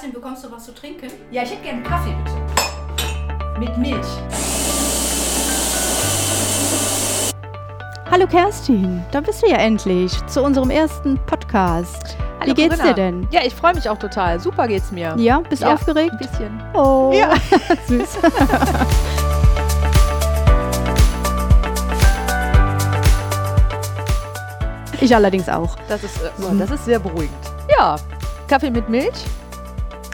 Kerstin, bekommst du was zu trinken? Ja, ich hätte gerne Kaffee, bitte. Mit Milch. Hallo Kerstin, da bist du ja endlich zu unserem ersten Podcast. Hallo, Wie geht's Corinna. dir denn? Ja, ich freue mich auch total. Super geht's mir. Ja, bist du Ja, aufgeregt? Ein bisschen. Oh, Ja. süß. ich allerdings auch. Das ist, oh, das ist sehr beruhigend. Ja, Kaffee mit Milch.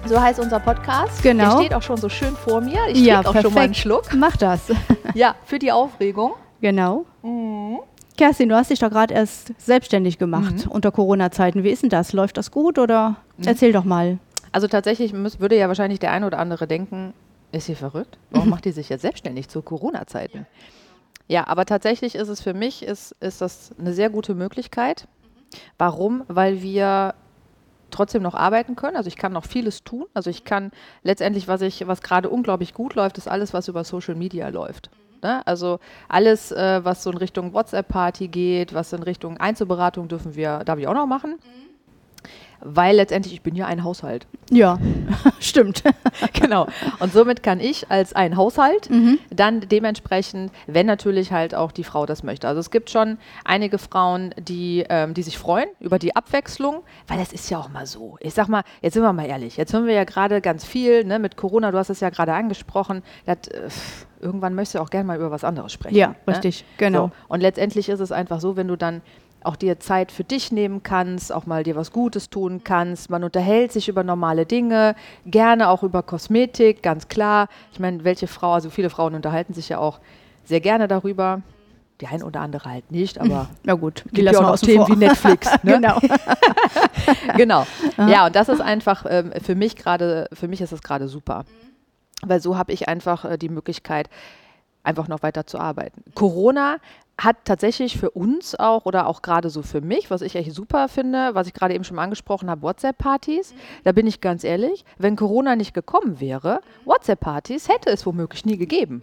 So heißt unser Podcast. Genau. Der steht auch schon so schön vor mir. Ich Ja, trinke auch schon mal einen perfekt. Schluck. Mach das. Ja, für die Aufregung. genau. Mhm. Kerstin, du hast dich doch gerade erst selbstständig gemacht unter Corona-Zeiten. Wie ist denn das? Läuft das gut oder erzähl doch mal. Also tatsächlich muss, würde ja wahrscheinlich der eine oder andere denken, ist sie verrückt? Warum macht die sich jetzt selbstständig zu Corona-Zeiten? Ja, aber tatsächlich ist es für mich, ist, ist das eine sehr gute Möglichkeit. Warum? Weil wir trotzdem noch arbeiten können. Also ich kann noch vieles tun. Also ich kann letztendlich, was ich, was gerade unglaublich gut läuft, ist alles, was über Social Media läuft. Ne? Also alles, äh, was so in Richtung WhatsApp-Party geht, was in Richtung Einzelberatung dürfen wir, darf ich auch noch machen. Weil letztendlich, ich bin ja ein Haushalt. Ja, stimmt. genau. Und somit kann ich als ein Haushalt dann dementsprechend, wenn natürlich halt auch die Frau das möchte. Also es gibt schon einige Frauen, die, ähm, die sich freuen über die Abwechslung, weil das ist ja auch mal so. Ich sag mal, jetzt sind wir mal ehrlich, jetzt hören wir ja gerade ganz viel ne, mit Corona, du hast es ja gerade angesprochen, das, äh, irgendwann möchtest du auch gerne mal über was anderes sprechen. Ja, ne? richtig, genau. So. Und letztendlich ist es einfach so, wenn du dann auch dir Zeit für dich nehmen kannst, auch mal dir was Gutes tun kannst. Man unterhält sich über normale Dinge, gerne auch über Kosmetik, ganz klar. Ich meine, welche Frau, also viele Frauen unterhalten sich ja auch sehr gerne darüber. Die ein oder andere halt nicht, aber Ja gut, die ja lassen auch noch außen Themen vor. wie Netflix. Ne? genau. genau. Ja, und das ist einfach ähm, für mich gerade, für mich ist es gerade super. Weil so habe ich einfach äh, die Möglichkeit, einfach noch weiter zu arbeiten. Corona hat tatsächlich für uns auch oder auch gerade so für mich, was ich echt super finde, was ich gerade eben schon mal angesprochen habe, WhatsApp-Partys. Da bin ich ganz ehrlich, wenn Corona nicht gekommen wäre, WhatsApp-Partys hätte es womöglich nie gegeben.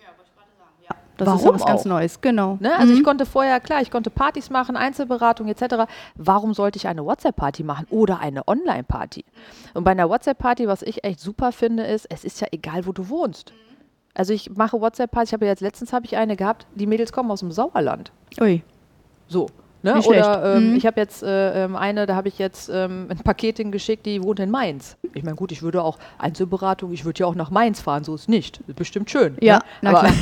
Das ist Warum ja was ganz? Neues, genau. Ne? Also ich konnte vorher, klar, ich konnte Partys machen, Einzelberatung etc. Warum sollte ich eine WhatsApp-Party machen oder eine Online-Party? Und bei einer WhatsApp-Party, was ich echt super finde, ist, es ist ja egal, wo du wohnst. Also ich mache WhatsApp-Partys, ich habe jetzt letztens habe ich eine gehabt, die Mädels kommen aus dem Sauerland. Ui. So. Ne? Nicht Oder ähm, Mhm. ich habe jetzt äh, ähm, eine, da habe ich jetzt ähm, ein Paket hingeschickt, die wohnt in Mainz. Ich meine, gut, ich würde auch Einzelberatung, ich würde ja auch nach Mainz fahren, so ist nicht. Ist bestimmt schön. Ja, ne? na Aber klar.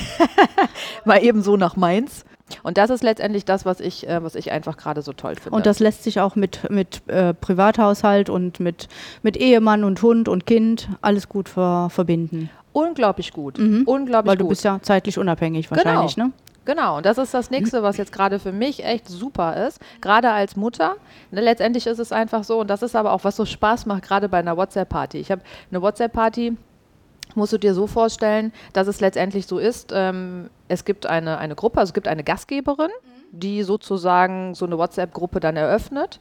mal eben so nach Mainz. Und das ist letztendlich das, was ich, äh, was ich einfach gerade so toll finde. Und das lässt sich auch mit, mit äh, Privathaushalt und mit, mit Ehemann und Hund und Kind alles gut ver verbinden. Unglaublich gut. Mhm. Unglaublich Weil du gut. bist ja zeitlich unabhängig wahrscheinlich, ne? Genau, und das ist das nächste, was jetzt gerade für mich echt super ist, gerade als Mutter. Ne, letztendlich ist es einfach so, und das ist aber auch, was so Spaß macht, gerade bei einer WhatsApp-Party. Ich habe eine WhatsApp-Party, musst du dir so vorstellen, dass es letztendlich so ist, ähm, es gibt eine, eine Gruppe, also es gibt eine Gastgeberin, die sozusagen so eine WhatsApp-Gruppe dann eröffnet.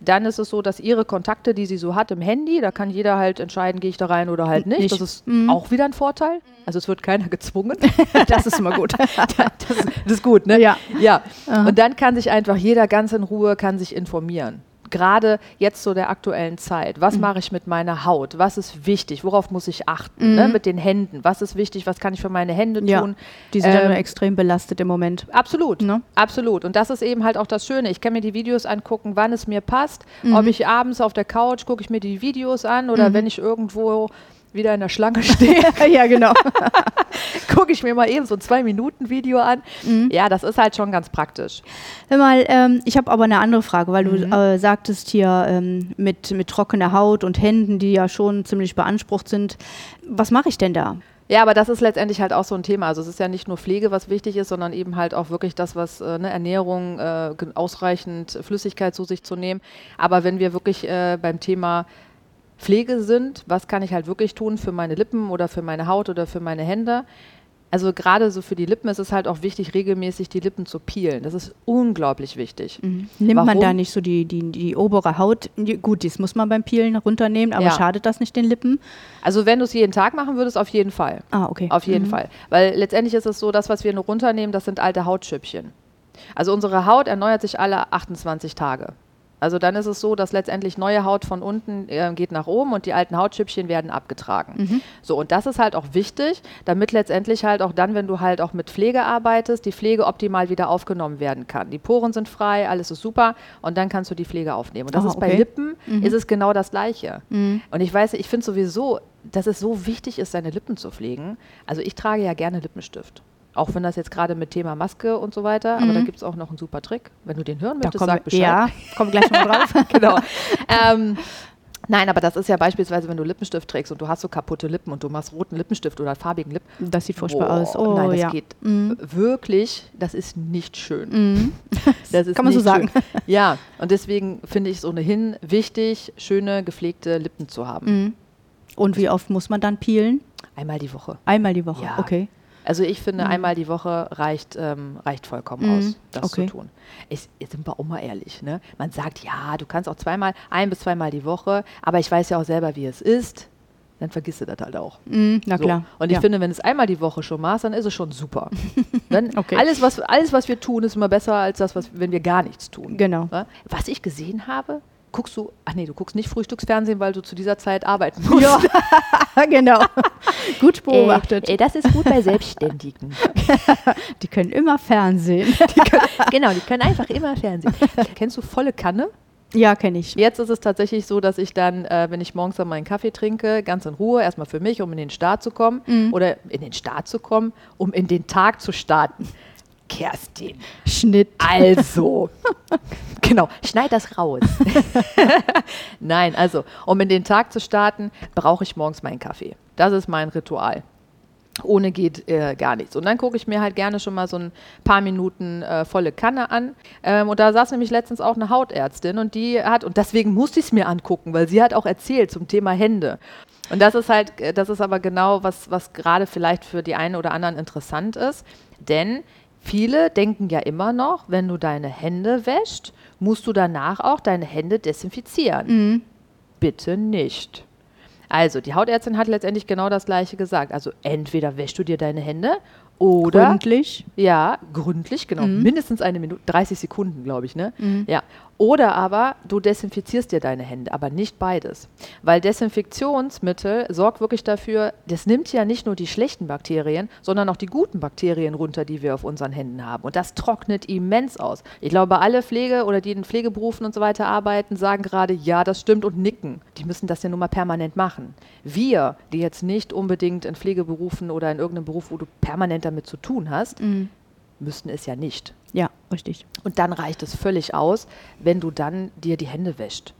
Dann ist es so, dass ihre Kontakte, die sie so hat im Handy, da kann jeder halt entscheiden, gehe ich da rein oder halt nicht. Nicht. Das ist Mhm. auch wieder ein Vorteil. Also es wird keiner gezwungen. Das ist immer gut. das, ist, das ist gut, ne? Ja. Ja. Und dann kann sich einfach jeder ganz in Ruhe kann sich informieren. Gerade jetzt zu der aktuellen Zeit. Was mache ich mit meiner Haut? Was ist wichtig? Worauf muss ich achten? Ne? Mit den Händen. Was ist wichtig? Was kann ich für meine Hände Ja, tun? die sind ja Ähm, nur extrem belastet im Moment. Absolut, Ne? absolut. Und das ist eben halt auch das Schöne. Ich kann mir die Videos angucken, wann es mir passt. Ob ich abends auf der Couch gucke ich mir die Videos an oder wenn ich irgendwo wieder in der Schlange stehe, ja, genau. gucke ich mir mal eben so ein Zwei-Minuten-Video an. Ja, das ist halt schon ganz praktisch. Hör mal, ähm, ich habe aber eine andere Frage, weil Mhm. du äh, sagtest hier ähm, mit, mit trockener Haut und Händen, die ja schon ziemlich beansprucht sind. Was mache ich denn da? Ja, aber das ist letztendlich halt auch so ein Thema. Also es ist ja nicht nur Pflege, was wichtig ist, sondern eben halt auch wirklich das, was äh, ne, Ernährung, äh, ausreichend Flüssigkeit zu sich zu nehmen. Aber wenn wir wirklich äh, beim Thema Pflege sind, was kann ich halt wirklich tun für meine Lippen oder für meine Haut oder für meine Hände? Also gerade so für die Lippen ist es halt auch wichtig, regelmäßig die Lippen zu peelen. Das ist unglaublich wichtig. Nimmt man Warum? da nicht so die, die, die obere Haut? Gut, das muss man beim Peelen runternehmen, aber Ja. schadet das nicht den Lippen? Also wenn du es jeden Tag machen würdest, auf jeden Fall. Ah, okay. Auf jeden Fall. Weil letztendlich ist es so, das, was wir nur runternehmen, das sind alte Hautschüppchen. Also unsere Haut erneuert sich alle 28 Tage. Also dann ist es so, dass letztendlich neue Haut von unten äh, geht nach oben und die alten Hautschüppchen werden abgetragen. Mhm. So, und das ist halt auch wichtig, damit letztendlich halt auch dann, wenn du halt auch mit Pflege arbeitest, die Pflege optimal wieder aufgenommen werden kann. Die Poren sind frei, alles ist super und dann kannst du die Pflege aufnehmen. Und das Ah, ist bei okay. Lippen, Mhm. ist es genau das Gleiche. Mhm. Und ich weiß, ich finde sowieso, dass es so wichtig ist, seine Lippen zu pflegen. Also ich trage ja gerne Lippenstift. Auch wenn das jetzt gerade mit Thema Maske und so weiter, aber Mhm. da gibt es auch noch einen super Trick. Wenn du den hören möchtest, kommen, sag Bescheid. ja, wir gleich noch drauf. genau. ähm, nein, aber das ist ja beispielsweise, wenn du Lippenstift trägst und du hast so kaputte Lippen und du machst roten Lippenstift oder farbigen Lippen. Das sieht furchtbar Boah, aus. Oh, nein, das ja. geht Mhm. wirklich, das ist nicht schön. Mhm. Das ist Kann man so sagen. Schön. Ja, und deswegen finde ich es ohnehin wichtig, schöne, gepflegte Lippen zu haben. Mhm. Und wie oft muss man dann peelen? Einmal die Woche. Einmal die Woche, Ja. okay. Also ich finde, Mhm. einmal die Woche reicht, ähm, reicht vollkommen Mhm. aus, das Okay. zu tun. Ich, jetzt sind wir auch mal ehrlich. Ne? Man sagt, ja, du kannst auch zweimal, ein bis zweimal die Woche, aber ich weiß ja auch selber, wie es ist. Dann vergisst du das halt auch. Mhm, na So. klar. Und ich ja. finde, wenn es einmal die Woche schon machst, dann ist es schon super. Dann Okay. alles, was, alles, was wir tun, ist immer besser als das, was, wenn wir gar nichts tun. Genau. Ne? Was ich gesehen habe, guckst du, ach nee, du guckst nicht Frühstücksfernsehen, weil du zu dieser Zeit arbeiten musst. Ja, genau. Gut beobachtet. Äh, äh, das ist gut bei Selbstständigen. die können immer Fernsehen. genau, die können einfach immer Fernsehen. Kennst du volle Kanne? ja, kenne ich. Jetzt ist es tatsächlich so, dass ich dann, äh, wenn ich morgens dann meinen Kaffee trinke, ganz in Ruhe, erstmal für mich, um in den Start zu kommen, Mhm. oder in den Start zu kommen, um in den Tag zu starten. Kerstin, Schnitt. also, genau, schneid das raus. Nein, also, um in den Tag zu starten, brauche ich morgens meinen Kaffee. Das ist mein Ritual. Ohne geht äh, gar nichts. Und dann gucke ich mir halt gerne schon mal so ein paar Minuten äh, volle Kanne an. Ähm, und da saß nämlich letztens auch eine Hautärztin und die hat, und deswegen musste ich es mir angucken, weil sie hat auch erzählt zum Thema Hände. Und das ist halt, äh, das ist aber genau, was, was gerade vielleicht für die einen oder anderen interessant ist. Denn viele denken ja immer noch, wenn du deine Hände wäschst, musst du danach auch deine Hände desinfizieren. Mhm. Bitte nicht. Also, die Hautärztin hat letztendlich genau das Gleiche gesagt. Also, entweder wäschst du dir deine Hände oder. Gründlich. Ja, gründlich, genau. Mhm. Mindestens eine Minute, 30 Sekunden, glaube ich, ne? Mhm. Ja. Oder aber du desinfizierst dir deine Hände, aber nicht beides. Weil Desinfektionsmittel sorgt wirklich dafür, das nimmt ja nicht nur die schlechten Bakterien, sondern auch die guten Bakterien runter, die wir auf unseren Händen haben. Und das trocknet immens aus. Ich glaube, alle Pflege oder die in Pflegeberufen und so weiter arbeiten, sagen gerade, ja, das stimmt und nicken. Die müssen das ja nun mal permanent machen. Wir, die jetzt nicht unbedingt in Pflegeberufen oder in irgendeinem Beruf, wo du permanent damit zu tun hast, Mhm. Müssten es ja nicht. Ja, richtig. Und dann reicht es völlig aus, wenn du dann dir die Hände wäscht.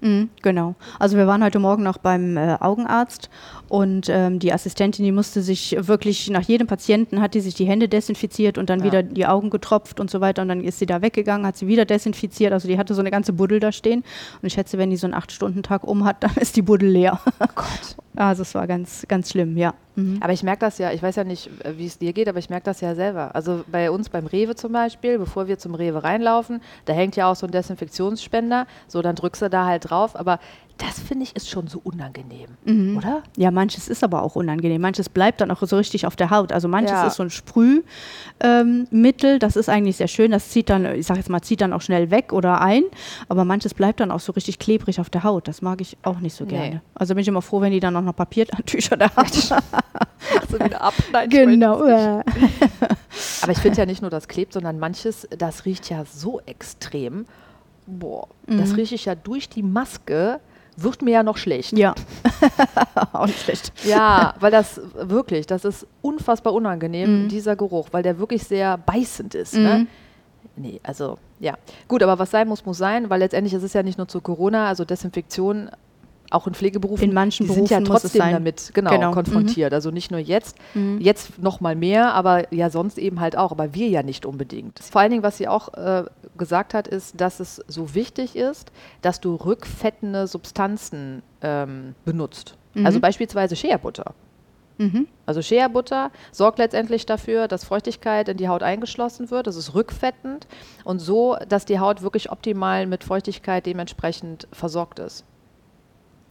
Mhm, genau. Also wir waren heute Morgen noch beim äh, Augenarzt und ähm, die Assistentin, die musste sich wirklich nach jedem Patienten hat die sich die Hände desinfiziert und dann Ja. wieder die Augen getropft und so weiter und dann ist sie da weggegangen, hat sie wieder desinfiziert. Also die hatte so eine ganze Buddel da stehen und ich schätze, wenn die so einen acht Stunden Tag um hat, dann ist die Buddel leer. Gott. Also es war ganz ganz schlimm, ja. Mhm. Aber ich merke das ja, ich weiß ja nicht, äh, wie es dir geht, aber ich merke das ja selber. Also bei uns beim Rewe zum Beispiel, bevor wir zum Rewe reinlaufen, da hängt ja auch so ein Desinfektionsspender. So, dann drückst du da halt drauf. Aber das finde ich ist schon so unangenehm, Mhm. oder? Ja, manches ist aber auch unangenehm. Manches bleibt dann auch so richtig auf der Haut. Also manches Ja. ist so ein Sprühmittel, ähm, das ist eigentlich sehr schön. Das zieht dann, ich sag jetzt mal, zieht dann auch schnell weg oder ein. Aber manches bleibt dann auch so richtig klebrig auf der Haut. Das mag ich auch nicht so Nee. gerne. Also bin ich immer froh, wenn die dann auch noch Papiertücher da haben. Machst du wieder ab? Nein, genau. Aber ich finde ja nicht nur, das klebt, sondern manches, das riecht ja so extrem. Boah, das Mhm. rieche ich ja durch die Maske, wird mir ja noch schlecht. Ja. auch nicht schlecht. Ja, weil das wirklich, das ist unfassbar unangenehm, Mhm. dieser Geruch, weil der wirklich sehr beißend ist. Ne? Mhm. Nee, also ja. Gut, aber was sein muss, muss sein, weil letztendlich ist es ja nicht nur zu Corona, also Desinfektion auch in Pflegeberufen, In manchen die sind ja Berufen muss es trotzdem damit genau, Genau. konfrontiert. Also nicht nur jetzt, Mhm. jetzt noch mal mehr, aber ja sonst eben halt auch, aber wir ja nicht unbedingt. Vor allen Dingen, was sie auch äh, gesagt hat, ist, dass es so wichtig ist, dass du rückfettende Substanzen ähm, benutzt. Mhm. Also beispielsweise Shea-Butter. Mhm. Also Shea-Butter sorgt letztendlich dafür, dass Feuchtigkeit in die Haut eingeschlossen wird. Das ist rückfettend und so, dass die Haut wirklich optimal mit Feuchtigkeit dementsprechend versorgt ist.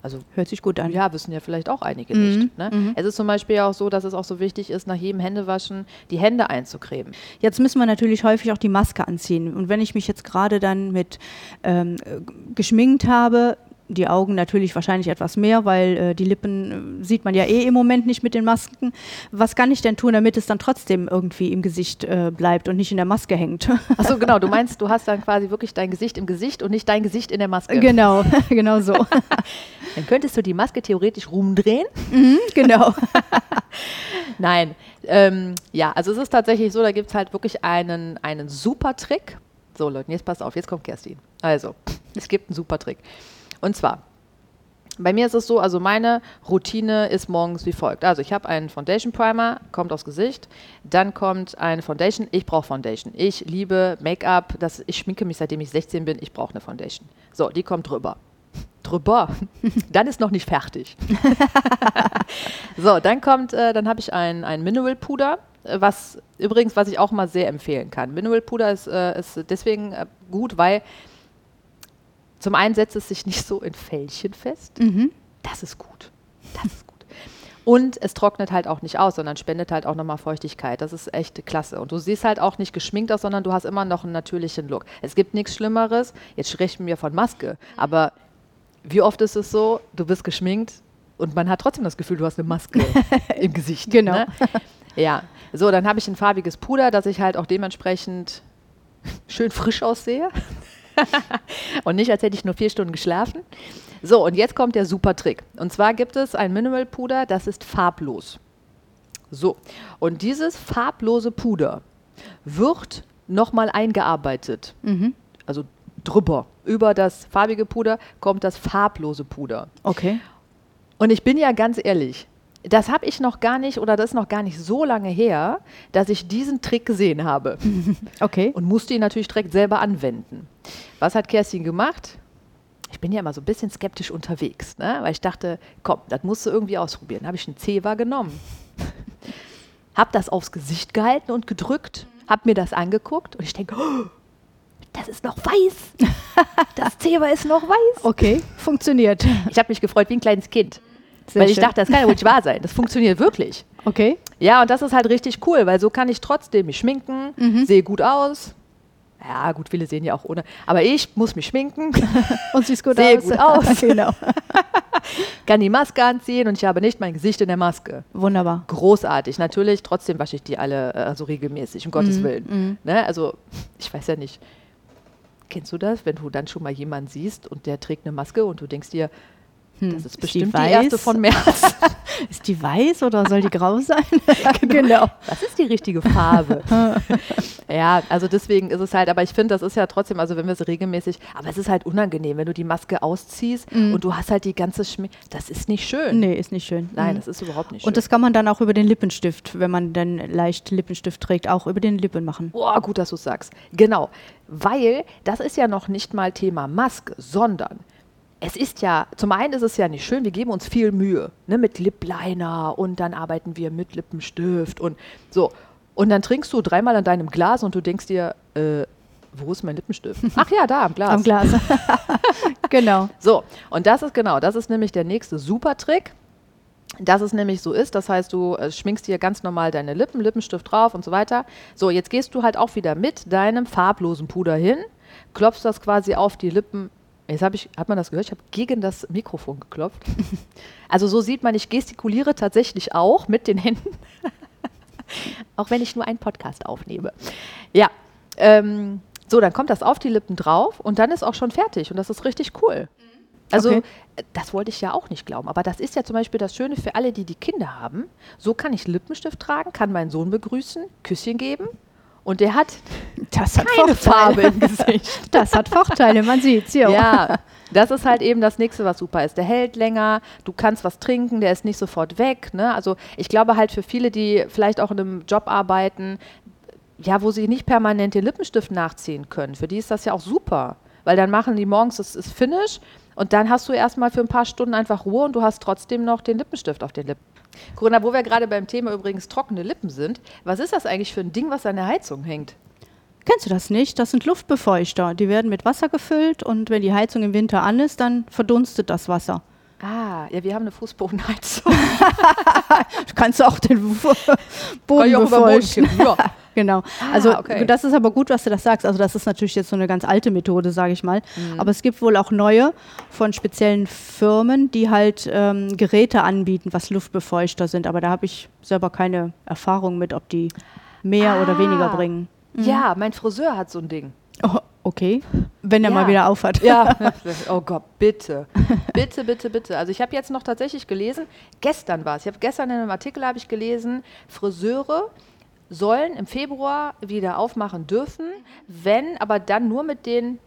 Also Hört sich gut an. ja, wissen ja vielleicht auch einige Mhm, nicht. Ne? mhm. Es ist zum Beispiel auch so, dass es auch so wichtig ist, nach jedem Händewaschen die Hände einzucremen. Jetzt müssen wir natürlich häufig auch die Maske anziehen. Und wenn ich mich jetzt gerade dann mit ähm, äh, geschminkt habe, die Augen natürlich wahrscheinlich etwas mehr, weil äh, die Lippen äh, sieht man ja eh im Moment nicht mit den Masken. Was kann ich denn tun, damit es dann trotzdem irgendwie im Gesicht äh, bleibt und nicht in der Maske hängt? Achso, genau. Du meinst, du hast dann quasi wirklich dein Gesicht im Gesicht und nicht dein Gesicht in der Maske. genau, genau so. Dann könntest du die Maske theoretisch rumdrehen. mhm, genau. Nein. Ähm, ja, also es ist tatsächlich so, da gibt es halt wirklich einen, einen super Trick. So, Leute, jetzt passt auf, jetzt kommt Kerstin. Also, es gibt einen super Trick. Und zwar, bei mir ist es so, also meine Routine ist morgens wie folgt. Also ich habe einen Foundation Primer, kommt aufs Gesicht. Dann kommt eine Foundation. Ich brauche Foundation. Ich liebe Make-up. Ich schminke mich seitdem ich 16 bin. Ich brauche eine Foundation. So, die kommt drüber. Drüber. dann ist noch nicht fertig. so, dann kommt, äh, dann habe ich ein, ein Mineral Puder. Was übrigens, was ich auch mal sehr empfehlen kann. Mineral Puder ist, äh, ist deswegen äh, gut, weil zum einen setzt es sich nicht so in Fältchen fest. Mhm. Das ist gut. Das ist gut. Und es trocknet halt auch nicht aus, sondern spendet halt auch nochmal Feuchtigkeit. Das ist echt klasse. Und du siehst halt auch nicht geschminkt aus, sondern du hast immer noch einen natürlichen Look. Es gibt nichts Schlimmeres. Jetzt sprechen wir von Maske. Aber wie oft ist es so, du bist geschminkt und man hat trotzdem das Gefühl, du hast eine Maske im Gesicht. Genau. Ne? Ja. So, dann habe ich ein farbiges Puder, dass ich halt auch dementsprechend schön frisch aussehe. und nicht, als hätte ich nur vier Stunden geschlafen. So, und jetzt kommt der super Trick. Und zwar gibt es ein Mineral Puder, das ist farblos. So, und dieses farblose Puder wird nochmal eingearbeitet. Mhm. Also drüber. Über das farbige Puder kommt das farblose Puder. Okay. Und ich bin ja ganz ehrlich, das habe ich noch gar nicht oder das ist noch gar nicht so lange her, dass ich diesen Trick gesehen habe Okay. und musste ihn natürlich direkt selber anwenden. Was hat Kerstin gemacht? Ich bin ja immer so ein bisschen skeptisch unterwegs, ne? weil ich dachte, komm, das musst du irgendwie ausprobieren. Habe ich einen Zewa genommen, habe das aufs Gesicht gehalten und gedrückt, habe mir das angeguckt und ich denke, oh, das ist noch weiß. Das Zewa ist noch weiß. Okay. Funktioniert. Ich habe mich gefreut wie ein kleines Kind, Sehr weil ich schön. dachte, das kann ja wohl nicht wahr sein. Das funktioniert wirklich. Okay. Ja, und das ist halt richtig cool, weil so kann ich trotzdem mich schminken, Mhm. sehe gut aus. Ja, gut, viele sehen ja auch ohne. Aber ich muss mich schminken, Und siehst gut Sehe aus. gut aus. genau. kann die Maske anziehen und ich habe nicht mein Gesicht in der Maske. Wunderbar. Großartig. Natürlich, trotzdem wasche ich die alle äh, so regelmäßig, um Gottes Mhm, Willen. mhm. Ne? Also, ich weiß ja nicht. Kennst du das, wenn du dann schon mal jemanden siehst und der trägt eine Maske und du denkst dir, Hm. das ist die bestimmt die, weiß? erste von März. Ist die weiß oder soll die grau sein? genau. Was ist die richtige Farbe? ja, also deswegen ist es halt, aber ich finde, das ist ja trotzdem, also wenn wir es regelmäßig, aber es ist halt unangenehm, wenn du die Maske ausziehst Mhm. und du hast halt die ganze Schmink, das ist nicht schön. Nee, ist nicht schön. Nein, Mhm. das ist überhaupt nicht schön. Und das kann man dann auch über den Lippenstift, wenn man dann leicht Lippenstift trägt, auch über den Lippen machen. Boah, gut, dass du sagst. Genau, weil das ist ja noch nicht mal Thema Maske, sondern es ist ja, zum einen ist es ja nicht schön, wir geben uns viel Mühe, ne, mit Lip Liner und dann arbeiten wir mit Lippenstift und so. Und dann trinkst du dreimal an deinem Glas und du denkst dir, äh, wo ist mein Lippenstift? Ach ja, da am Glas. Am Glas. genau. So, und das ist genau, das ist nämlich der nächste Super-Trick. Dass es nämlich so ist, das heißt, du äh, schminkst dir ganz normal deine Lippen, Lippenstift drauf und so weiter. So, jetzt gehst du halt auch wieder mit deinem farblosen Puder hin, klopfst das quasi auf die Lippen. Jetzt habe ich, hat man das gehört? Ich habe gegen das Mikrofon geklopft. Also so sieht man, ich gestikuliere tatsächlich auch mit den Händen, auch wenn ich nur einen Podcast aufnehme. Ja, ähm, so, dann kommt das auf die Lippen drauf und dann ist auch schon fertig und das ist richtig cool. Also, Okay. das wollte ich ja auch nicht glauben. Aber das ist ja zum Beispiel das Schöne für alle, die die Kinder haben. So kann ich Lippenstift tragen, kann meinen Sohn begrüßen, Küsschen geben. Und der hat Das hat keine Farbe Vorteile. im Gesicht. Das hat Vorteile, man sieht's. Ja. Ja, das ist halt eben das nächste, was super ist. Der hält länger, du kannst was trinken, der ist nicht sofort weg. Ne? Also ich glaube halt für viele, die vielleicht auch in einem Job arbeiten, ja, wo sie nicht permanent den Lippenstift nachziehen können, für die ist das ja auch super. Weil dann machen die morgens das ist Finish und dann hast du erstmal für ein paar Stunden einfach Ruhe und du hast trotzdem noch den Lippenstift auf den Lippen. Corinna, wo wir gerade beim Thema übrigens trockene Lippen sind, was ist das eigentlich für ein Ding, was an der Heizung hängt? Kennst du das nicht? Das sind Luftbefeuchter. Die werden mit Wasser gefüllt und wenn die Heizung im Winter an ist, dann verdunstet das Wasser. Ah, ja, wir haben eine Fußbodenheizung. Du kannst auch den Boden auch Boden befeuchten. kippen, ja. Genau. Ah, Also okay. das ist aber gut, was du das sagst. Also das ist natürlich jetzt so eine ganz alte Methode, sage ich mal. Mhm. Aber es gibt wohl auch neue von speziellen Firmen, die halt ähm, Geräte anbieten, was Luftbefeuchter sind. Aber da habe ich selber keine Erfahrung mit, ob die mehr oder Ah. weniger bringen. Ja, mein Friseur hat so ein Ding. Oh, okay. Wenn er Ja. mal wieder aufhat. Ja, oh Gott, bitte. Bitte, bitte, bitte. Also ich habe jetzt noch tatsächlich gelesen, gestern war es, ich habe gestern in einem Artikel habe ich gelesen, Friseure sollen im Februar wieder aufmachen dürfen, wenn, aber dann nur mit den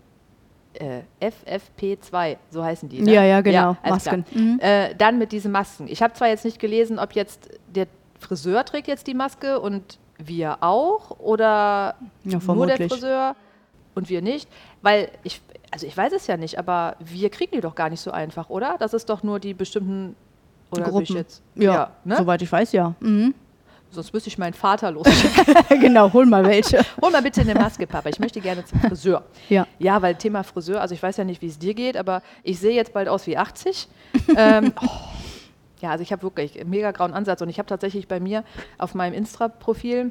äh, FFP2, so heißen die. Ne? Ja, ja, genau, klar. Masken. Mhm. Äh, dann mit diesen Masken. Ich habe zwar jetzt nicht gelesen, ob jetzt der Friseur trägt jetzt die Maske und wir auch oder Ja, nur der. Friseur und wir nicht, weil ich, also ich weiß es ja nicht, aber wir kriegen die doch gar nicht so einfach, oder? Das ist doch nur die bestimmten oder Gruppen. jetzt, Ja, ne? soweit ich weiß, ja. Mhm. Sonst müsste ich meinen Vater losschicken. genau, hol mal welche. Hol mal bitte eine Maske, Papa. Ich möchte gerne zum Friseur. Ja. Ja, weil Thema Friseur, also ich weiß ja nicht, wie es dir geht, aber ich sehe jetzt bald aus wie 80. ähm, oh, ja, also ich habe wirklich einen mega grauen Ansatz und ich habe tatsächlich bei mir auf meinem Insta-Profil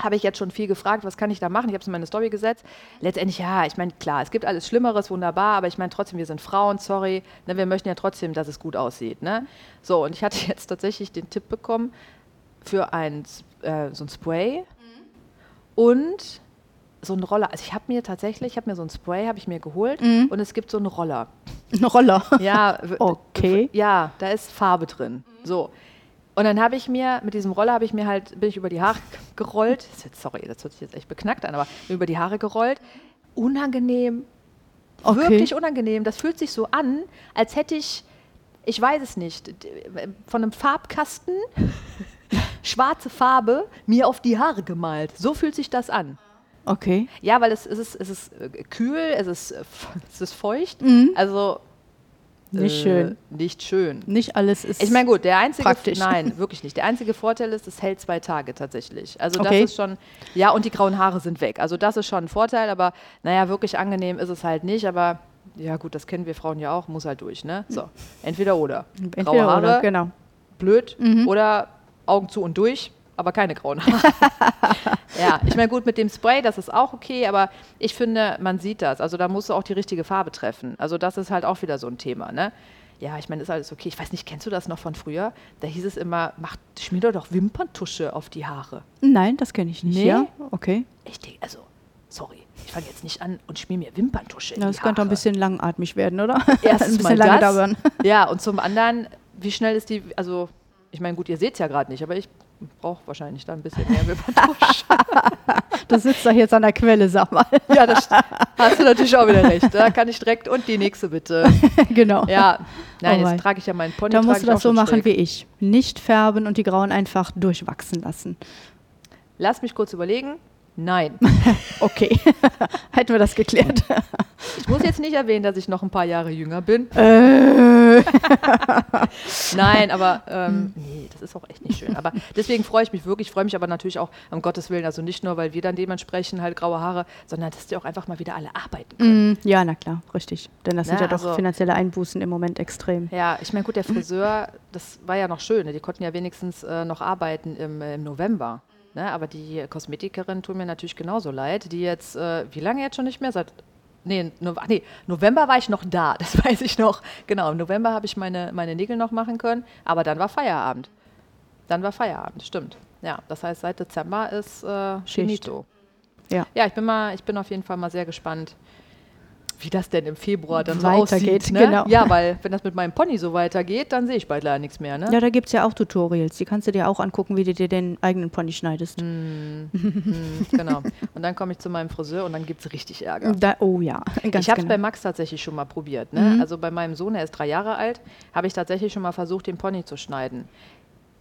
habe ich jetzt schon viel gefragt, was kann ich da machen? Ich habe es in meine Story gesetzt. Letztendlich, ja, ich meine, klar, es gibt alles Schlimmeres, wunderbar, aber ich meine trotzdem, wir sind Frauen, sorry, ne, wir möchten ja trotzdem, dass es gut aussieht. Ne? So, und ich hatte jetzt tatsächlich den Tipp bekommen für ein, äh, so ein Spray und so ein Roller. Also ich habe mir tatsächlich, ich habe mir so ein Spray, habe ich mir geholt Mhm. und es gibt so einen Roller. Ein Roller. Ja, Okay. Ja, da ist Farbe drin. So. Und dann habe ich mir, mit diesem Roller habe ich mir halt, bin ich über die Haare gerollt. Jetzt, sorry, das hört sich jetzt echt beknackt an, aber über die Haare gerollt. Unangenehm. Okay. Wirklich unangenehm. Das fühlt sich so an, als hätte ich, ich weiß es nicht, von einem Farbkasten schwarze Farbe mir auf die Haare gemalt. So fühlt sich das an. Okay. Ja, weil es, es, ist, es ist äh, kühl, es ist, äh, es ist feucht. Mhm. Also Nicht äh, schön. Nicht schön. Nicht alles ist. Ich meine, gut, der einzige, praktisch. nein, wirklich nicht. Der einzige Vorteil ist, es hält zwei Tage tatsächlich. Also Okay. das ist schon, ja, und die grauen Haare sind weg. Also das ist schon ein Vorteil, aber naja, wirklich angenehm ist es halt nicht. Aber ja, gut, das kennen wir Frauen ja auch, muss halt durch, ne? So, entweder oder. Entweder Graue Haare, oder, genau. blöd, Mhm. oder Augen zu und durch, aber keine grauen Haare. ja, ich meine, gut, mit dem Spray, das ist auch okay, aber ich finde, man sieht das. Also da musst du auch die richtige Farbe treffen. Also das ist halt auch wieder so ein Thema, ne? Ja, ich meine, ist alles okay. Ich weiß nicht, kennst du das noch von früher? Da hieß es immer, mach, schmier doch doch Wimperntusche auf die Haare. Nein, das kenne ich nicht. Nee? Ja, okay. Ich denke, also, sorry, ich fange jetzt nicht an und schmier mir Wimperntusche in Ja, die das könnte Haare. ein bisschen langatmig werden, oder? Erstens ein bisschen lange dauern. Ja, und zum anderen, wie schnell ist die, also, ich meine, gut, ihr seht es ja gerade nicht, aber ich brauche wahrscheinlich da ein bisschen mehr Wimperntusche. Du sitzt doch jetzt an der Quelle, sag mal. ja, das hast du natürlich auch wieder recht. Da kann ich direkt, und die nächste bitte. genau. Ja, nein, Oh jetzt trage ich ja meinen Pony. Da musst du das so machen schräg. wie ich. Nicht färben und die Grauen einfach durchwachsen lassen. Lass mich kurz überlegen. Nein. Okay. Hätten wir das geklärt. Ich muss jetzt nicht erwähnen, dass ich noch ein paar Jahre jünger bin. äh, Nein, aber ähm, nee, das ist auch echt nicht schön. Aber deswegen freue ich mich wirklich, freue mich aber natürlich auch um Gottes Willen, also nicht nur, weil wir dann dementsprechend halt graue Haare, sondern dass die auch einfach mal wieder alle arbeiten können. mm, ja, na klar, richtig. Denn das sind Na, ja doch also- finanzielle Einbußen im Moment extrem. Ja, ich meine, gut, der Friseur, das war ja noch schön. Ne? Die konnten ja wenigstens äh, noch arbeiten im, äh, im November. Ne? Aber die Kosmetikerinnen tun mir natürlich genauso leid, die jetzt, äh, wie lange jetzt schon nicht mehr? Seit, nee, no, nee, November war ich noch da, das weiß ich noch. Genau, im November habe ich meine, meine Nägel noch machen können, aber dann war Feierabend. Dann war Feierabend, stimmt. Ja, das heißt, seit Dezember ist äh, finito. Ja. Ja, ich bin mal, ich bin auf jeden Fall mal sehr gespannt, wie das denn im Februar dann so Weitergeht, aussieht. Ne? genau. Ja, weil wenn das mit meinem Pony so weitergeht, dann sehe ich bald leider nichts mehr. Ne? Ja, da gibt es ja auch Tutorials. Die kannst du dir auch angucken, wie du dir den eigenen Pony schneidest. Hm, genau. Und dann komme ich zu meinem Friseur und dann gibt es richtig Ärger. Da, oh ja, ganz ich habe es genau. bei Max tatsächlich schon mal probiert. Ne? Mhm. Also bei meinem Sohn, er ist drei Jahre alt, habe ich tatsächlich schon mal versucht, den Pony zu schneiden.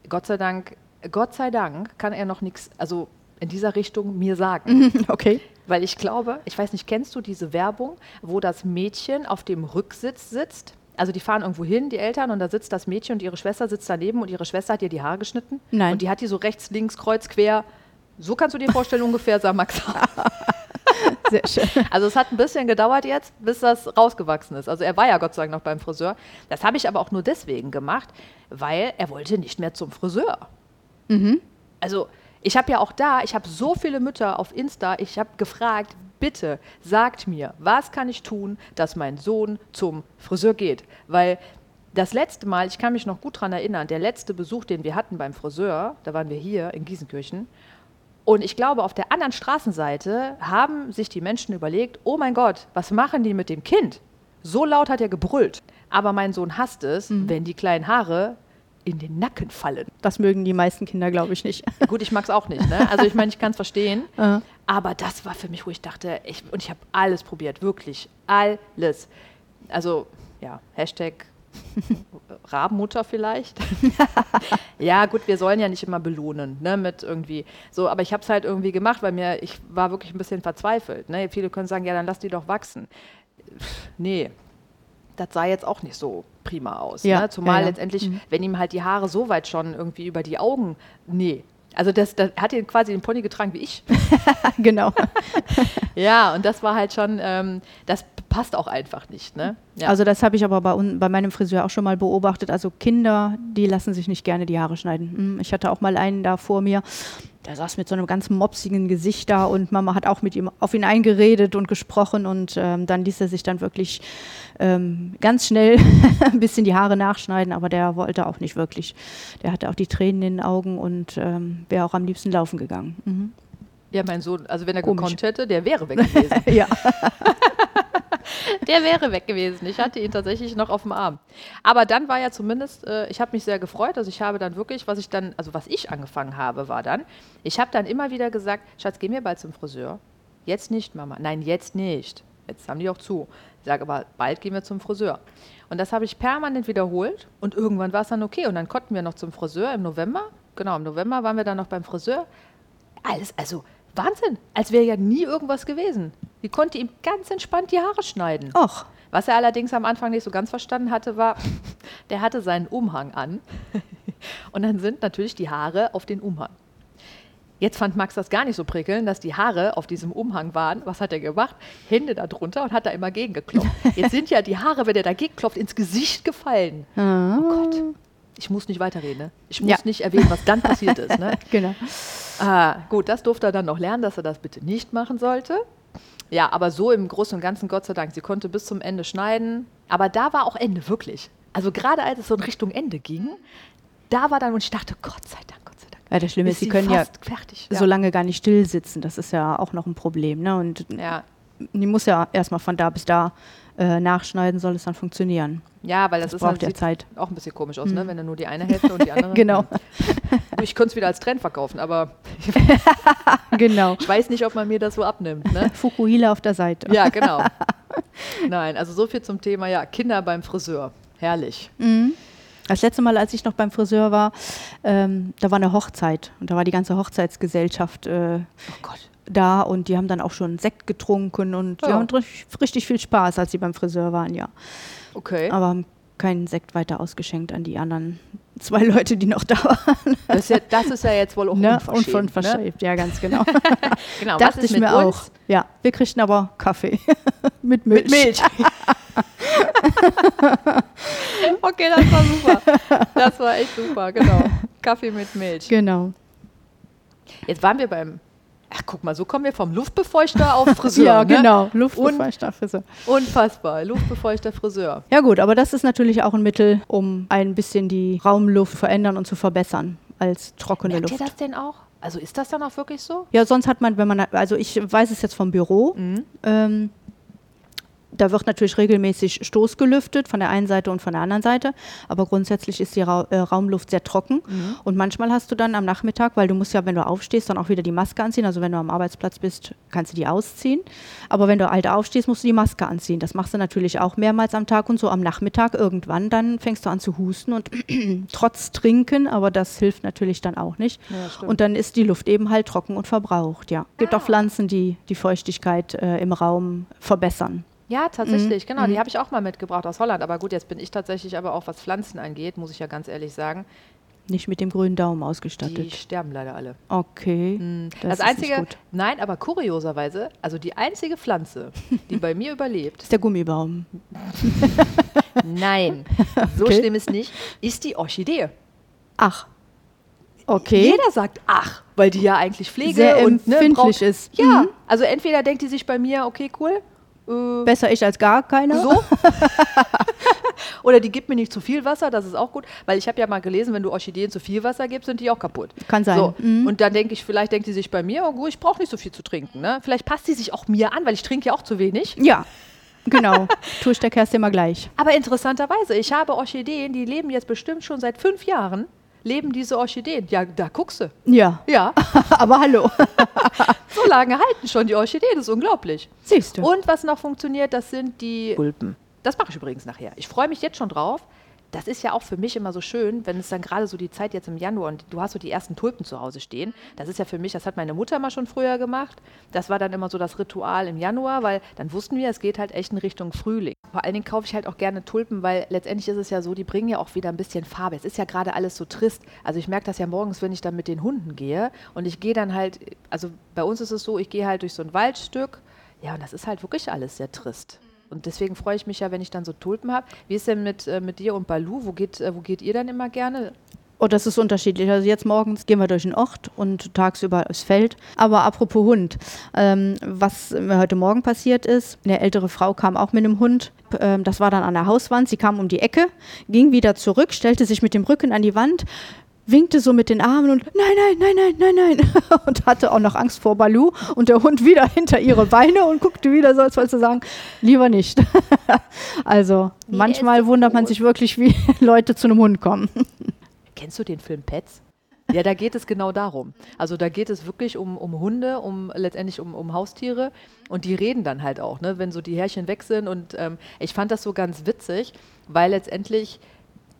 Gott sei Dank, Gott sei Dank kann er noch nichts, also in dieser Richtung mir sagen. okay. Weil ich glaube, ich weiß nicht, kennst du diese Werbung, wo das Mädchen auf dem Rücksitz sitzt? Also die fahren irgendwo hin, die Eltern, und da sitzt das Mädchen und ihre Schwester sitzt daneben und ihre Schwester hat ihr die Haare geschnitten. Nein. Und die hat die so rechts, links, kreuz, quer. So kannst du dir vorstellen ungefähr, sag Max. Sehr schön. Also es hat ein bisschen gedauert jetzt, bis das rausgewachsen ist. Also er war ja Gott sei Dank noch beim Friseur. Das habe ich aber auch nur deswegen gemacht, weil er wollte nicht mehr zum Friseur. Mhm. Also ich habe ja auch da, ich habe so viele Mütter auf Insta, ich habe gefragt, bitte sagt mir, was kann ich tun, dass mein Sohn zum Friseur geht? Weil das letzte Mal, ich kann mich noch gut daran erinnern, der letzte Besuch, den wir hatten beim Friseur, da waren wir hier in Giesenkirchen. Und ich glaube, auf der anderen Straßenseite haben sich die Menschen überlegt, oh mein Gott, was machen die mit dem Kind? So laut hat er gebrüllt. Aber mein Sohn hasst es, mhm. wenn die kleinen Haare in den Nacken fallen. Das mögen die meisten Kinder, glaube ich, nicht. Gut, ich mag es auch nicht. Ne? Also ich meine, ich kann es verstehen. Aber das war für mich, wo ich dachte, ich, und ich habe alles probiert, wirklich alles. Also ja, Hashtag Rabenmutter vielleicht. ja, gut, wir sollen ja nicht immer belohnen, ne, mit irgendwie so, aber ich habe es halt irgendwie gemacht, weil mir, ich war wirklich ein bisschen verzweifelt. Ne? Viele können sagen, ja, dann lass die doch wachsen. nee, das sah jetzt auch nicht so prima aus. Ja, ne? Zumal ja, ja. letztendlich, mhm. wenn ihm halt die Haare so weit schon irgendwie über die Augen, nee. Also das, das hat ihn quasi den Pony getragen wie ich. genau. ja, und das war halt schon, ähm, das passt auch einfach nicht. Ne? Ja. Also das habe ich aber bei, bei, meinem Friseur auch schon mal beobachtet. Also Kinder, die lassen sich nicht gerne die Haare schneiden. Hm, ich hatte auch mal einen da vor mir, der saß mit so einem ganz mopsigen Gesicht da und Mama hat auch mit ihm auf ihn eingeredet und gesprochen und ähm, dann ließ er sich dann wirklich ähm, ganz schnell ein bisschen die Haare nachschneiden, aber der wollte auch nicht wirklich. Der hatte auch die Tränen in den Augen und ähm, wäre auch am liebsten laufen gegangen. Mhm. Ja, mein Sohn, also wenn er Komisch. gekonnt hätte, der wäre weg gewesen. ja. der wäre weg gewesen. Ich hatte ihn tatsächlich noch auf dem Arm. Aber dann war ja zumindest, äh, ich habe mich sehr gefreut. Also ich habe dann wirklich, was ich dann, also was ich angefangen habe, war dann, ich habe dann immer wieder gesagt, Schatz, geh mir bald zum Friseur. Jetzt nicht, Mama. Nein, jetzt nicht. Jetzt haben die auch zu. Ich sage aber, bald gehen wir zum Friseur. Und das habe ich permanent wiederholt und irgendwann war es dann okay. Und dann konnten wir noch zum Friseur im November. Genau, im November waren wir dann noch beim Friseur. Alles, also Wahnsinn, als wäre ja nie irgendwas gewesen. Die konnte ihm ganz entspannt die Haare schneiden. Och. Was er allerdings am Anfang nicht so ganz verstanden hatte, war, der hatte seinen Umhang an. Und dann sind natürlich die Haare auf den Umhang. Jetzt fand Max das gar nicht so prickelnd, dass die Haare auf diesem Umhang waren. Was hat er gemacht? Hände da drunter und hat da immer gegengeklopft. Jetzt sind ja die Haare, wenn er dagegen klopft, ins Gesicht gefallen. Ah. Oh Gott. Ich muss nicht weiterreden. Ne? Ich muss ja. nicht erwähnen, was dann passiert ist. Ne? genau. Ah, gut, das durfte er dann noch lernen, dass er das bitte nicht machen sollte. Ja, aber so im Großen und Ganzen, Gott sei Dank, sie konnte bis zum Ende schneiden. Aber da war auch Ende, wirklich. Also gerade als es so in Richtung Ende ging, da war dann, und ich dachte, Gott sei Dank, Gott sei Dank. Ja, das Schlimme ist, sie können ja, fertig, ja so lange gar nicht still sitzen. Das ist ja auch noch ein Problem. Ne? Und ja. Die muss ja erstmal von da bis da äh, nachschneiden, soll es dann funktionieren. Ja, weil das, das ist braucht ja Zeit. auch ein bisschen komisch aus, mhm. ne? wenn du nur die eine Hälfte und die andere. genau. Ich könnte es wieder als Trend verkaufen, aber genau. ich weiß nicht, ob man mir das so abnimmt. Ne? Fukuhila auf der Seite. Ja, genau. Nein, also so viel zum Thema ja Kinder beim Friseur. Herrlich. Mhm. Das letzte Mal, als ich noch beim Friseur war, ähm, da war eine Hochzeit und da war die ganze Hochzeitsgesellschaft äh, oh da und die haben dann auch schon Sekt getrunken und ja. die haben richtig, viel Spaß, als sie beim Friseur waren, ja. Okay. Aber haben keinen Sekt weiter ausgeschenkt an die anderen zwei Leute, die noch da waren. Das ist ja, das ist ja jetzt wohl auch ne? unverschämt. Unverschämt, ne? ja, ganz genau. genau Dachte ich mir uns? auch. Ja, wir kriegten aber Kaffee mit Milch. Mit Milch. okay, das war super. Das war echt super, genau. Kaffee mit Milch. Genau. Jetzt waren wir beim Ach, guck mal, so kommen wir vom Luftbefeuchter auf Friseur. ja, ne? genau, Luftbefeuchter, Friseur. Unfassbar, Luftbefeuchter, Friseur. Ja gut, aber das ist natürlich auch ein Mittel, um ein bisschen die Raumluft verändern und zu verbessern als trockene Merkt Luft. Merkt ihr das denn auch? Also ist das dann auch wirklich so? Ja, sonst hat man, wenn man, also ich weiß es jetzt vom Büro, mhm. ähm, da wird natürlich regelmäßig Stoß gelüftet von der einen Seite und von der anderen Seite, aber grundsätzlich ist die Ra äh, Raumluft sehr trocken mhm. und manchmal hast du dann am Nachmittag, weil du musst ja, wenn du aufstehst, dann auch wieder die Maske anziehen, also wenn du am Arbeitsplatz bist, kannst du die ausziehen, aber wenn du alt aufstehst, musst du die Maske anziehen. Das machst du natürlich auch mehrmals am Tag und so am Nachmittag irgendwann, dann fängst du an zu husten und trotz trinken, aber das hilft natürlich dann auch nicht. Ja, und dann ist die Luft eben halt trocken und verbraucht, ja. Es gibt ah. auch Pflanzen, die die Feuchtigkeit äh, im Raum verbessern. Ja, tatsächlich, mhm. genau. Die mhm. habe ich auch mal mitgebracht aus Holland. Aber gut, jetzt bin ich tatsächlich aber auch, was Pflanzen angeht, muss ich ja ganz ehrlich sagen, Nicht mit dem grünen Daumen Die ausgestattet. sterben leider alle. Okay. Mm, Das Das, einzige, gut. nein, aber kurioserweise, also die einzige Pflanze, die bei mir überlebt, ist der Gummibaum. nein, so Okay. schlimm ist nicht, ist die Orchidee. Ach. Okay. Jeder sagt ach, weil die ja eigentlich Pflege Sehr und ne, empfindlich braucht- ist. Ja, Mhm. also entweder denkt die sich bei mir, okay, cool, Besser ich als gar keiner. so. Oder die gibt mir nicht zu viel Wasser, das ist auch gut, weil ich habe ja mal gelesen, wenn du Orchideen zu viel Wasser gibst, sind die auch kaputt. Kann sein. So. Mhm. Und dann denke ich, vielleicht denkt die sich bei mir, oh gut, ich brauche nicht so viel zu trinken. Ne? Vielleicht passt die sich auch mir an, weil ich trinke ja auch zu wenig. Ja, genau. Tue ich der Kerstin immer gleich. Aber interessanterweise, ich habe Orchideen, die leben jetzt bestimmt schon seit fünf Jahren, leben diese Orchideen. Ja, da guckst du. Ja, Ja, aber hallo. so lange halten schon die Orchideen, das ist unglaublich. Siehst du. Und was noch funktioniert, das sind die Tulpen. Das mache ich übrigens nachher. Ich freue mich jetzt schon drauf. Das ist ja auch für mich immer so schön, wenn es dann gerade so die Zeit jetzt im Januar und du hast so die ersten Tulpen zu Hause stehen. Das ist ja für mich, das hat meine Mutter mal schon früher gemacht. Das war dann immer so das Ritual im Januar, weil dann wussten wir, es geht halt echt in Richtung Frühling. Vor allen Dingen kaufe ich halt auch gerne Tulpen, weil letztendlich ist es ja so, die bringen ja auch wieder ein bisschen Farbe. Es ist ja gerade alles so trist. Also ich merke das ja morgens, wenn ich dann mit den Hunden gehe und ich gehe dann halt, also bei uns ist es so, ich gehe halt durch so ein Waldstück. Ja, und das ist halt wirklich alles sehr trist. Und deswegen freue ich mich ja, wenn ich dann so Tulpen habe. Wie ist denn mit, äh, mit dir und Balu? Wo geht, äh, wo geht ihr dann immer gerne? Oh, das ist unterschiedlich. Also jetzt morgens gehen wir durch den Ort und tagsüber aufs Feld. Aber apropos Hund, ähm, was mir heute Morgen passiert ist, eine ältere Frau kam auch mit einem Hund. Ähm, das war dann an der Hauswand. Sie kam um die Ecke, ging wieder zurück, stellte sich mit dem Rücken an die Wand, winkte so mit den Armen und nein, nein, nein, nein, nein, nein. Und hatte auch noch Angst vor Balu und der Hund wieder hinter ihre Beine und guckte wieder so, als wollte sie sagen, lieber nicht. Also Nee, manchmal wundert man sich wirklich, wie Leute zu einem Hund kommen. Kennst du den Film Pets? Ja, da geht es genau darum. Also da geht es wirklich um, um Hunde, um letztendlich um, um Haustiere und die reden dann halt auch, ne, wenn so die Härchen weg sind. Und ähm, ich fand das so ganz witzig, weil letztendlich,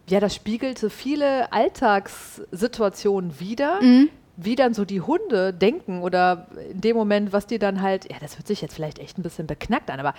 ja, das spiegelte viele Alltagssituationen wider, wie dann so die Hunde denken oder in dem Moment, was die dann halt, ja, das hört sich jetzt vielleicht echt ein bisschen beknackt an, aber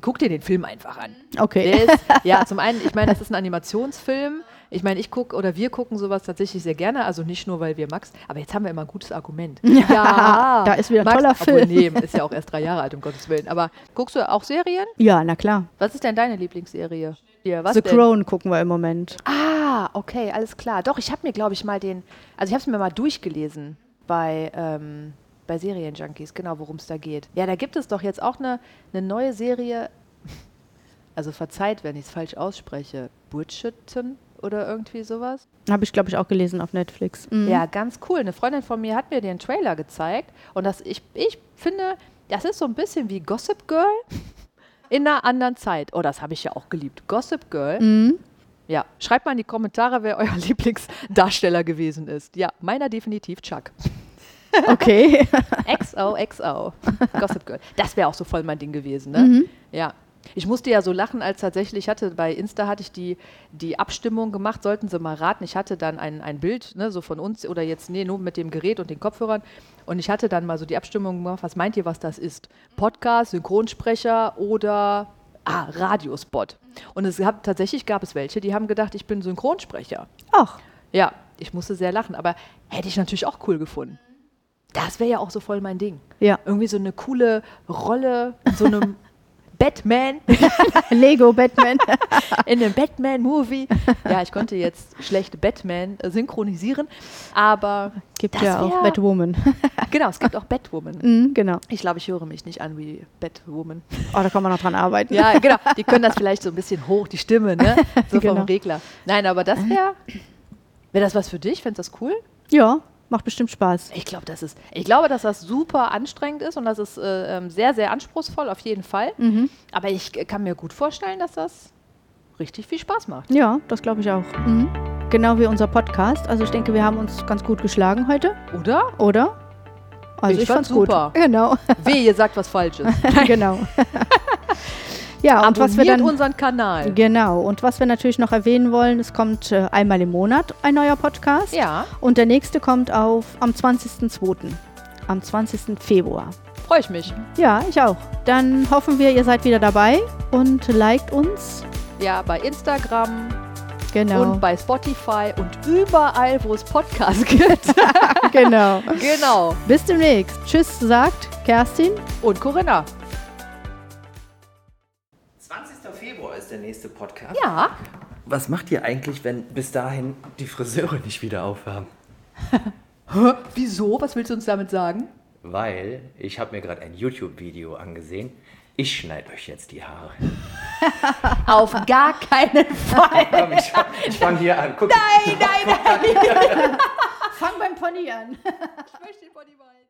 guck dir den Film einfach an. Okay. Der ist, ja, zum einen, ich meine, das ist ein Animationsfilm. Ich meine, ich gucke oder wir gucken sowas tatsächlich sehr gerne. Also nicht nur, weil wir Max, aber jetzt haben wir immer ein gutes Argument. Ja, Da ist wieder ein Max, toller obwohl, Film. Nee, ist ja auch erst drei Jahre alt, um Gottes Willen. Aber guckst du auch Serien? Ja, na klar. Was ist denn deine Lieblingsserie? Hier, was The denn? Crown gucken wir im Moment. Ah, okay, alles klar. Doch, ich habe mir, glaube ich, mal den, also ich habe es mir mal durchgelesen bei, ähm, bei Serienjunkies, genau, worum es da geht. Ja, da gibt es doch jetzt auch eine, eine neue Serie, also verzeiht, wenn ich es falsch ausspreche, Bridgerton oder irgendwie sowas. Habe ich, glaube ich, auch gelesen auf Netflix. Mhm. Ja, ganz cool. Eine Freundin von mir hat mir den Trailer gezeigt und das, ich, ich finde, das ist so ein bisschen wie Gossip Girl in einer anderen Zeit. Oh, das habe ich ja auch geliebt. Gossip Girl. Mhm. Ja, schreibt mal in die Kommentare, wer euer Lieblingsdarsteller gewesen ist. Ja, meiner definitiv Chuck. Okay. XOXO. Gossip Girl. Das wäre auch so voll mein Ding gewesen, ne? Mhm. Ja. Ich musste ja so lachen, als tatsächlich ich hatte bei Insta hatte ich die, die Abstimmung gemacht, sollten Sie mal raten. Ich hatte dann ein, ein Bild, ne, so von uns oder jetzt, nee, nur mit dem Gerät und den Kopfhörern. Und ich hatte dann mal so die Abstimmung gemacht, was meint ihr, was das ist? Podcast, Synchronsprecher oder ah, Radiospot. Und es gab, tatsächlich gab es welche, die haben gedacht, ich bin Synchronsprecher. Ach, Ja, ich musste sehr lachen, aber hätte ich natürlich auch cool gefunden. Das wäre ja auch so voll mein Ding. ja. Irgendwie so eine coole Rolle in so einem Batman, Lego Batman. in einem Batman-Movie. Ja, ich konnte jetzt schlecht Batman äh, synchronisieren, aber Gibt Das ja auch Batwoman. genau, es gibt auch Batwoman. mhm, genau. Ich glaube, ich höre mich nicht an wie Batwoman. Oh, da kann man noch dran arbeiten. Ja, genau. Die können das vielleicht so ein bisschen hoch, die Stimme, ne? So Genau. vom Regler. Nein, aber das wäre. Wäre das was für dich? Fändest du das cool? Ja, macht bestimmt Spaß. Ich glaube, das ist, ich glaube, dass das super anstrengend ist und das ist äh, ähm, sehr, sehr anspruchsvoll, auf jeden Fall. Mhm. Aber ich kann mir gut vorstellen, dass das richtig viel Spaß macht. Ja, das glaube ich auch. Mhm. Genau wie unser Podcast. Also ich denke, wir haben uns ganz gut geschlagen heute, Oder? oder? Also Ich ich, fand's fand's gut. super. Genau. Weh, ihr sagt was Falsches. genau. ja, und was wir Abonniert dann unseren Kanal. Genau. Und was wir natürlich noch erwähnen wollen, es kommt äh, einmal im Monat ein neuer Podcast. Ja, Und der nächste kommt auf am 20.02. Am 20. Februar. freue ich mich. Ja, ich auch. Dann hoffen wir, ihr seid wieder dabei und liked uns. Ja, bei Instagram, Genau. und bei Spotify und überall, wo es Podcasts gibt. genau. genau. Bis demnächst. Tschüss, sagt Kerstin. Und Corinna. Ist der nächste Podcast. Ja. Was macht ihr eigentlich, wenn bis dahin die Friseure nicht wieder aufhaben? Wieso? Was willst du uns damit sagen? Weil ich habe mir gerade ein YouTube-Video angesehen. Ich schneide euch jetzt die Haare. Auf gar keinen Fall. Komm, ich, ich fange hier an. Guck. Nein, nein, nein. Fang beim Pony an. Ich möchte den Pony behalten.